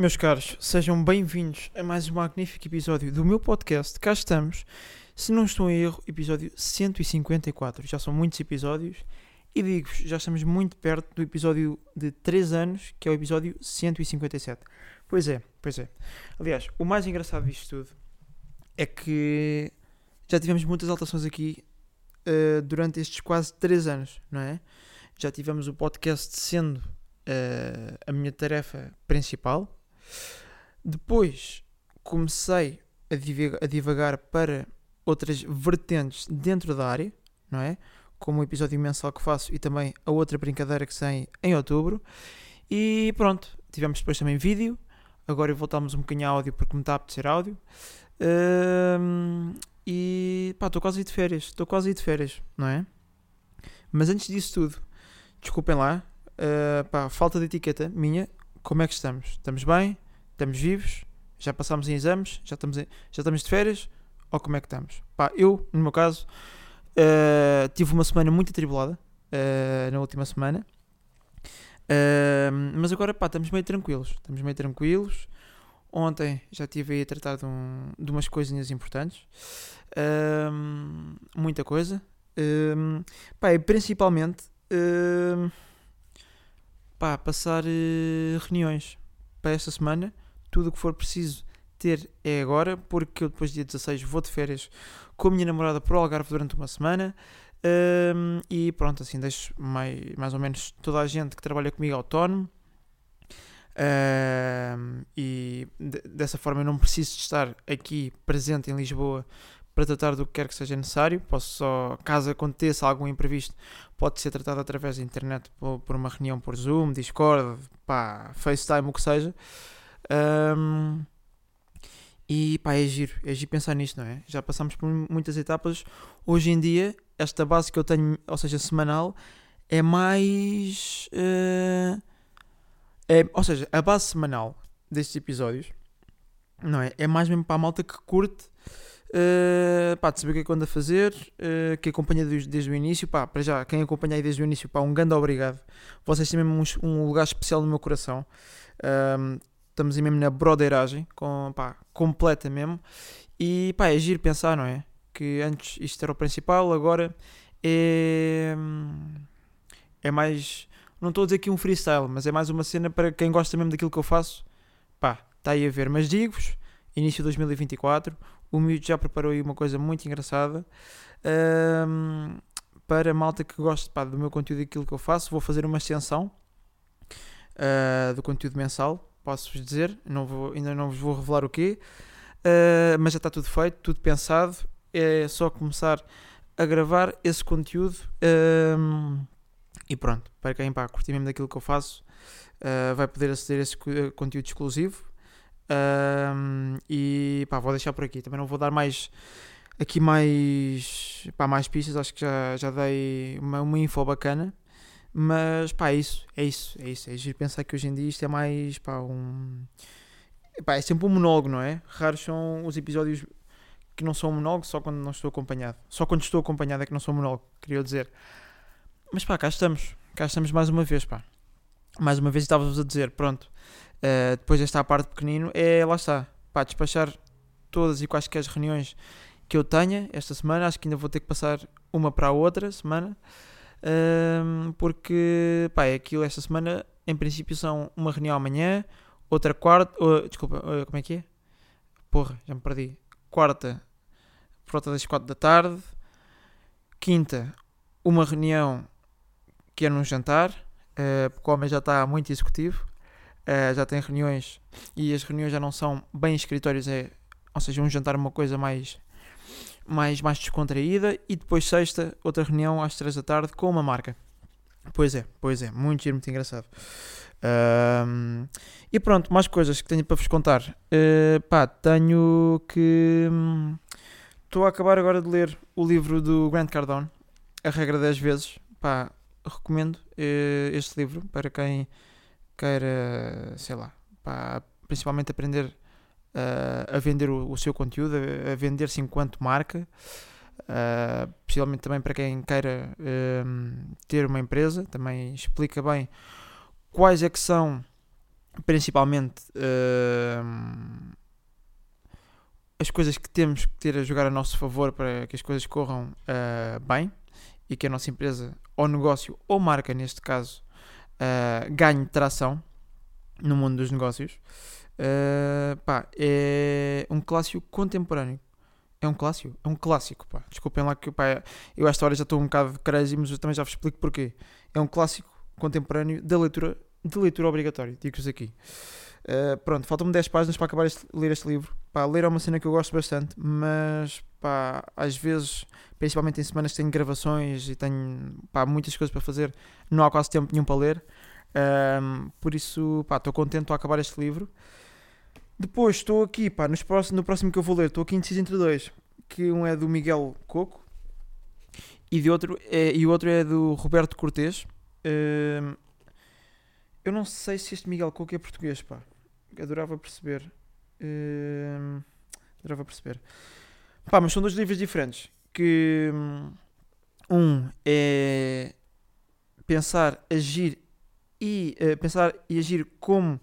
Meus caros, sejam bem-vindos a mais um magnífico episódio do meu podcast. Cá estamos, se não estou em erro, episódio 154. Já são muitos episódios e digo-vos, já estamos muito perto do episódio de 3 anos, que é o episódio 157. Pois é, pois é. Aliás, o mais engraçado disto tudo é que já tivemos muitas alterações aqui uh, durante estes quase 3 anos, não é? Já tivemos o podcast sendo uh, a minha tarefa principal. Depois comecei a divagar, a divagar para outras vertentes dentro da área, não é? Como o episódio mensal que faço e também a outra brincadeira que sai em outubro. E pronto, tivemos depois também vídeo. Agora voltámos um bocadinho a áudio porque me está a apetecer áudio. Um, e pá, estou quase aí de férias. Estou quase aí de férias, não é? Mas antes disso tudo, desculpem lá, uh, pá, falta de etiqueta minha. Como é que estamos? Estamos bem? Estamos vivos? Já passámos em exames? Já estamos, em, já estamos de férias? Ou como é que estamos? Pá, eu, no meu caso, uh, tive uma semana muito atribulada uh, na última semana. mas agora, pá, estamos meio tranquilos. Estamos meio tranquilos. Ontem já estive aí a tratar de, um, de umas coisinhas importantes. muita coisa. Um, pá, principalmente uh, pá, passar uh, reuniões para esta semana. Tudo o que for preciso ter é agora, porque eu depois dia 16 vou de férias com a minha namorada para o Algarve durante uma semana. Um, e pronto, assim deixo mais, mais ou menos toda a gente que trabalha comigo autónomo. Um, e de, dessa forma eu não preciso estar aqui presente em Lisboa para tratar do que quer que seja necessário. Posso só, caso aconteça algum imprevisto, pode ser tratado através da internet por, por uma reunião por Zoom, Discord, pá, FaceTime, o que seja. Um, e pá, é giro, é giro pensar nisto, não é? Já passamos por muitas etapas. Hoje em dia, esta base que eu tenho, ou seja, semanal, é mais. Uh, é, ou seja, a base semanal destes episódios, não é? É mais mesmo para a malta que curte Uh, pá, de saber o que é que ando a fazer, uh, que acompanha desde, desde, o início, pá, para já, quem acompanha aí desde o início, pá, um grande obrigado. Vocês têm mesmo um, um lugar especial no meu coração. Uh, estamos aí mesmo na broderagem, com, pá, completa mesmo. E pá, é giro pensar, não é? Que antes isto era o principal, agora é. É mais. Não estou a dizer aqui um freestyle, mas é mais uma cena para quem gosta mesmo daquilo que eu faço. Pá, está aí a ver. Mas digo-vos, início de 2024, o miúdo já preparou aí uma coisa muito engraçada. Um, para a malta que gosta pá, do meu conteúdo e daquilo que eu faço, vou fazer uma extensão uh, do conteúdo mensal. Posso-vos dizer, não vou, ainda não vos vou revelar o quê, uh, mas já está tudo feito, tudo pensado. É só começar a gravar esse conteúdo um, e pronto. Para quem pá, curtir mesmo daquilo que eu faço, uh, vai poder aceder a esse conteúdo exclusivo um, e pá, vou deixar por aqui. Também não vou dar mais aqui mais, pá, mais pistas. Acho que já, já dei uma, uma info bacana. Mas pá, é isso, é isso, é isso. É giro pensar que hoje em dia isto é mais pá, um. Pá, é sempre um monólogo, não é? Raros são os episódios que não são um monólogo só quando não estou acompanhado. Só quando estou acompanhado é que não sou monólogo, queria dizer. Mas pá, cá estamos. Cá estamos mais uma vez, pá. Mais uma vez estava-vos a dizer, pronto uh, depois desta parte pequenino, é lá está, pá, despachar todas e quaisquer reuniões que eu tenha esta semana. Acho que ainda vou ter que passar uma para a outra semana, uh, porque pá, é aquilo esta semana. Em princípio, são uma reunião amanhã, outra quarta. Uh, desculpa, uh, como é que é? Porra, já me perdi. Quarta, por volta das quatro da tarde. Quinta, uma reunião que é num jantar, porque o homem já está muito executivo uh, já tem reuniões e as reuniões já não são bem escritórios, é, ou seja, um jantar uma coisa mais, mais, mais descontraída e depois sexta, outra reunião às 3 da tarde com uma marca. Pois é, pois é, muito giro, muito engraçado. E pronto, mais coisas que tenho para vos contar. Uh, pá, tenho que. Estou a acabar agora de ler o livro do Grant Cardone, A Regra 10 Vezes. Pá, recomendo uh, este livro para quem queira, sei lá, pá, principalmente aprender uh, a vender o, o, seu conteúdo, a, a vender-se enquanto marca, uh, possivelmente também para quem queira uh, ter uma empresa, também explica bem quais é que são principalmente uh, as coisas que temos que ter a jogar a nosso favor para que as coisas corram uh, bem e que a nossa empresa ou negócio ou marca, neste caso, uh, ganhe tração no mundo dos negócios. Uh, pá, é um clássico contemporâneo. É um clássico? É um clássico, pá. Desculpem lá que pá, eu esta hora já estou um bocado crazy, mas eu também já vos explico porquê. É um clássico contemporâneo da leitura, de leitura obrigatória, digo-vos aqui. Uh, pronto, faltam-me 10 páginas para acabar de ler este livro. Pá, ler é uma cena que eu gosto bastante, mas pá, às vezes, principalmente em semanas que tenho gravações e tenho pá, muitas coisas para fazer, não há quase tempo nenhum para ler. Um, por isso, pá, estou contente a acabar este livro. Depois estou aqui, pá, nos próximos, no próximo que eu vou ler, estou aqui indeciso entre dois. Que um é do Miguel Coco e, de outro é, e o outro é do Roberto Cortês. Um, eu não sei se este Miguel Coco é português, pá. Adorava perceber. Uh, adorava perceber. Pá, mas são dois livros diferentes. Que hum, um é pensar, agir e uh, pensar e agir como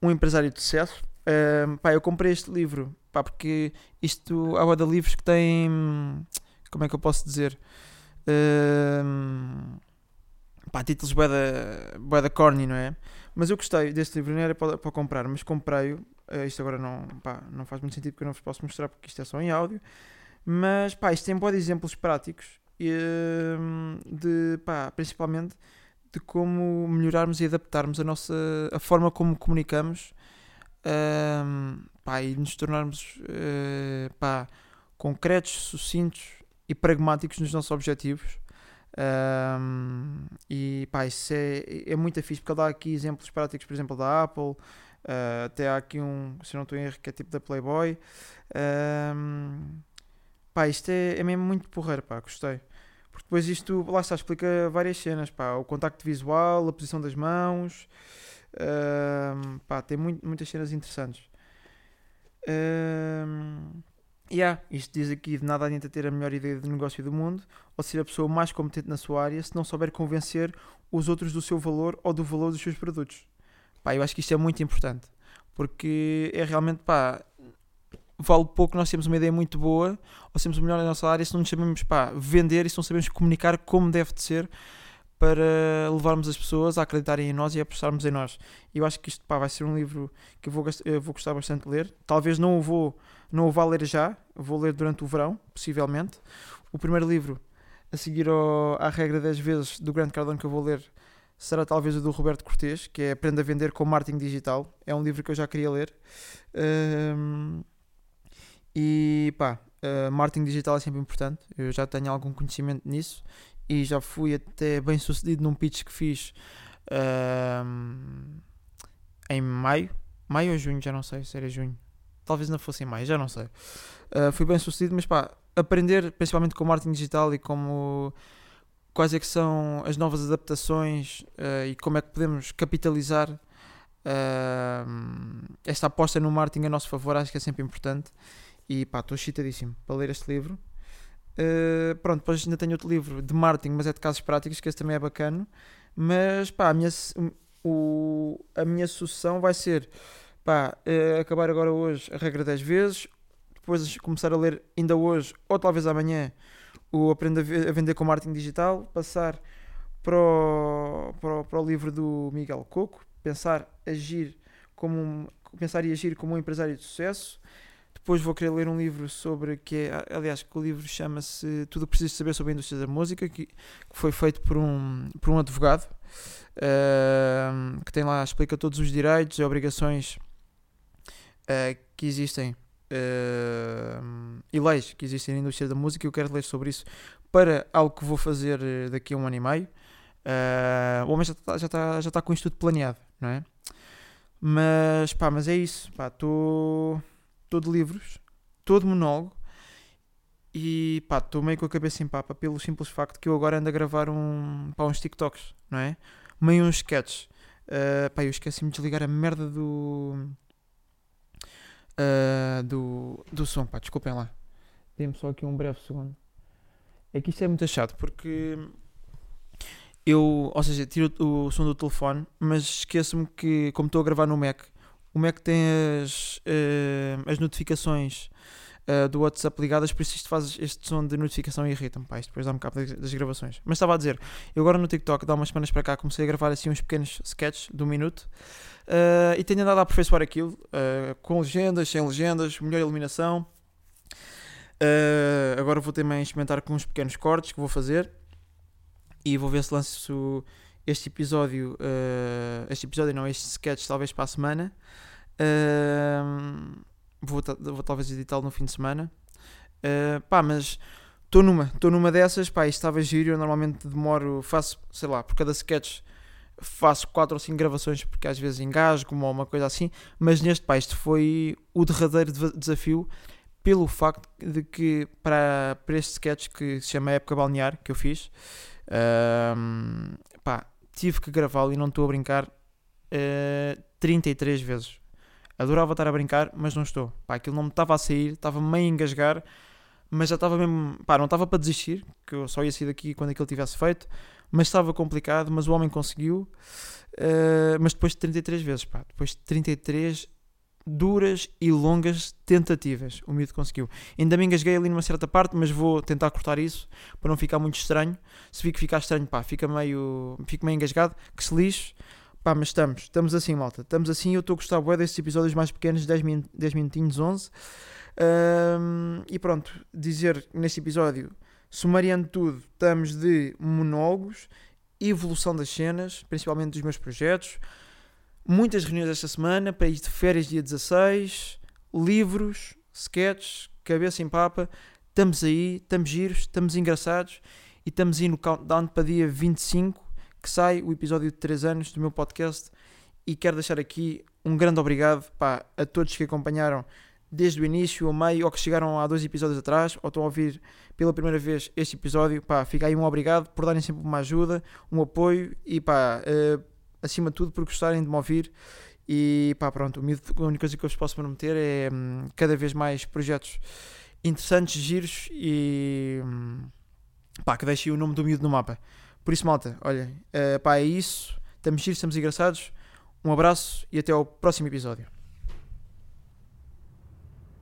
um empresário de sucesso. Uh, pá, eu comprei este livro, pá, porque isto há da livros que tem, como é que eu posso dizer, uh, pá, títulos bué da, bué da corny, não é? Mas eu gostei deste livro, não era para, para comprar, mas comprei-o. Uh, isto agora não, pá, não faz muito sentido porque eu não vos posso mostrar porque isto é só em áudio. Mas pá, isto tem de exemplos práticos uh, de, pá, principalmente de como melhorarmos e adaptarmos a nossa a forma como comunicamos uh, pá, e nos tornarmos uh, pá, concretos, sucintos e pragmáticos nos nossos objetivos um, e pá, isso é, é muito fixe porque ele dá aqui exemplos práticos, por exemplo, da Apple. Uh, até há aqui um, se não estou em erro, que é tipo da Playboy. Um, pá, isto é, é mesmo muito porreiro, pá, gostei. Porque depois isto, lá está, explica várias cenas, pá, o contacto visual, a posição das mãos, um, pá, tem muito, muitas cenas interessantes. Um, Yeah, isto diz aqui de nada adianta ter a melhor ideia de negócio do mundo ou ser a pessoa mais competente na sua área se não souber convencer os outros do seu valor ou do valor dos seus produtos. Pá, eu acho que isto é muito importante porque é realmente, pá, vale pouco nós temos uma ideia muito boa ou sermos o melhor na nossa área se não nos sabemos, pá, vender e se não sabemos comunicar como deve de ser para levarmos as pessoas a acreditarem em nós e a apostarmos em nós. Eu acho que isto pá, vai ser um livro que eu vou, eu vou gostar bastante de ler. Talvez não o vou não o vá ler já, vou ler durante o verão, possivelmente. O primeiro livro, a seguir ao, à regra 10 vezes do Grande Cardone que eu vou ler, será talvez o do Roberto Cortês, que é Aprenda a Vender com Marketing Digital. É um livro que eu já queria ler. Um, e pá, uh, marketing digital é sempre importante. Eu já tenho algum conhecimento nisso e já fui até bem sucedido num pitch que fiz um, em maio. Maio ou junho, já não sei se era junho talvez não fossem mais, já não sei. Uh, fui bem sucedido, mas pá, aprender principalmente com marketing digital e como quais é que são as novas adaptações uh, e como é que podemos capitalizar uh, esta aposta no marketing a nosso favor, acho que é sempre importante. E pá, estou excitadíssimo para ler este livro. Uh, pronto, depois ainda tenho outro livro de marketing, mas é de casos práticos, que esse também é bacana. Mas pá, a minha, o, a minha sucessão vai ser pá, uh, acabar agora hoje a regra 10 vezes, depois começar a ler ainda hoje, ou talvez amanhã, o Aprenda a Vender com Marketing Digital, passar para o, para o, para o livro do Miguel Coco, pensar, agir como um, pensar e agir como um empresário de sucesso. Depois vou querer ler um livro sobre que é, aliás, que o livro chama-se Tudo o que Precisas Saber sobre a Indústria da Música, que, que foi feito por um, por um advogado, uh, que tem lá, explica todos os direitos e obrigações uh, que existem uh, e leis que existem na indústria da música. Eu quero ler sobre isso para algo que vou fazer eh, daqui a um ano e meio. Uh, o homem já está já tá, já tá com isto tudo planeado, não é? Mas pá, mas é isso. Estou de livros, todo monólogo. E pá, estou meio com a cabeça em papa pelo simples facto que eu agora ando a gravar um, pá, uns TikToks, não é? Meio uns sketches. Uh, pá, eu esqueci-me de desligar a merda do uh, do, do som, pá, desculpem lá. Dê-me só aqui um breve segundo. É que isto é muito chato porque eu, ou seja, tiro o som do telefone, mas esqueço-me que, como estou a gravar no Mac, o Mac tem as, uh, as notificações uh, do WhatsApp ligadas, por isso isto faz este som de notificação e irrita-me, pá, isto depois dá-me cabo das gravações. Mas estava a dizer, eu agora no TikTok, dá umas semanas para cá, comecei a gravar assim uns pequenos sketches de um minuto uh, e tenho andado a aperfeiçoar aquilo, com legendas, sem legendas, melhor iluminação. agora vou também experimentar com uns pequenos cortes que vou fazer e vou ver se lanço este episódio, uh, este episódio não, este sketch talvez para a semana. Uh, vou, vou talvez editá-lo no fim de semana. Uh, pá, mas estou numa, estou numa dessas, pá, isto estava giro, eu normalmente demoro, faço, sei lá, por cada sketch faço 4 ou 5 gravações porque às vezes engasgo ou uma coisa assim, mas neste pá, isto foi o derradeiro desafio pelo facto de que para, para este sketch que se chama Época Balnear, que eu fiz, pá, tive que gravá-lo e não estou a brincar uh, eh, 33 vezes. Adorava estar a brincar, mas não estou. Pá, aquilo não me estava a sair, estava meio a engasgar, mas já estava mesmo. Pá, não estava para desistir, que eu só ia sair daqui quando aquilo tivesse feito, mas estava complicado. Mas o homem conseguiu. Uh, mas depois de 33 vezes, pá, depois de 33 duras e longas tentativas. O miúdo conseguiu. Ainda me engasguei ali numa certa parte, mas vou tentar cortar isso para não ficar muito estranho. Se vi que ficar estranho, pá, fica meio, fica meio engasgado, que se lixe. Pá, mas estamos, estamos assim, malta. Estamos assim. Eu estou a gostar bué destes episódios mais pequenos, 10, min 10 minutinhos, 11. Um, e pronto, dizer neste episódio, sumariando tudo, estamos de monólogos, evolução das cenas, principalmente dos meus projetos Muitas reuniões esta semana, país de férias dia 16, livros, sketches, cabeça em papa. Estamos aí, estamos giros, estamos engraçados e estamos aí no countdown para dia 25 que sai o episódio de 3 anos do meu podcast. E quero deixar aqui um grande obrigado pá, a todos que acompanharam desde o início, ao meio, ou que chegaram há dois episódios atrás, ou estão a ouvir pela primeira vez este episódio. Pá, fica aí um obrigado por darem sempre uma ajuda, um apoio e pá. Uh, acima de tudo por gostarem de me ouvir. E pá, pronto, a única coisa que eu vos posso prometer é hum, cada vez mais projetos interessantes, giros e hum, pá, que deixem o nome do miúdo no mapa. Por isso, malta, olhem, uh, pá, é isso. Estamos giros, estamos engraçados. Um abraço e até ao próximo episódio.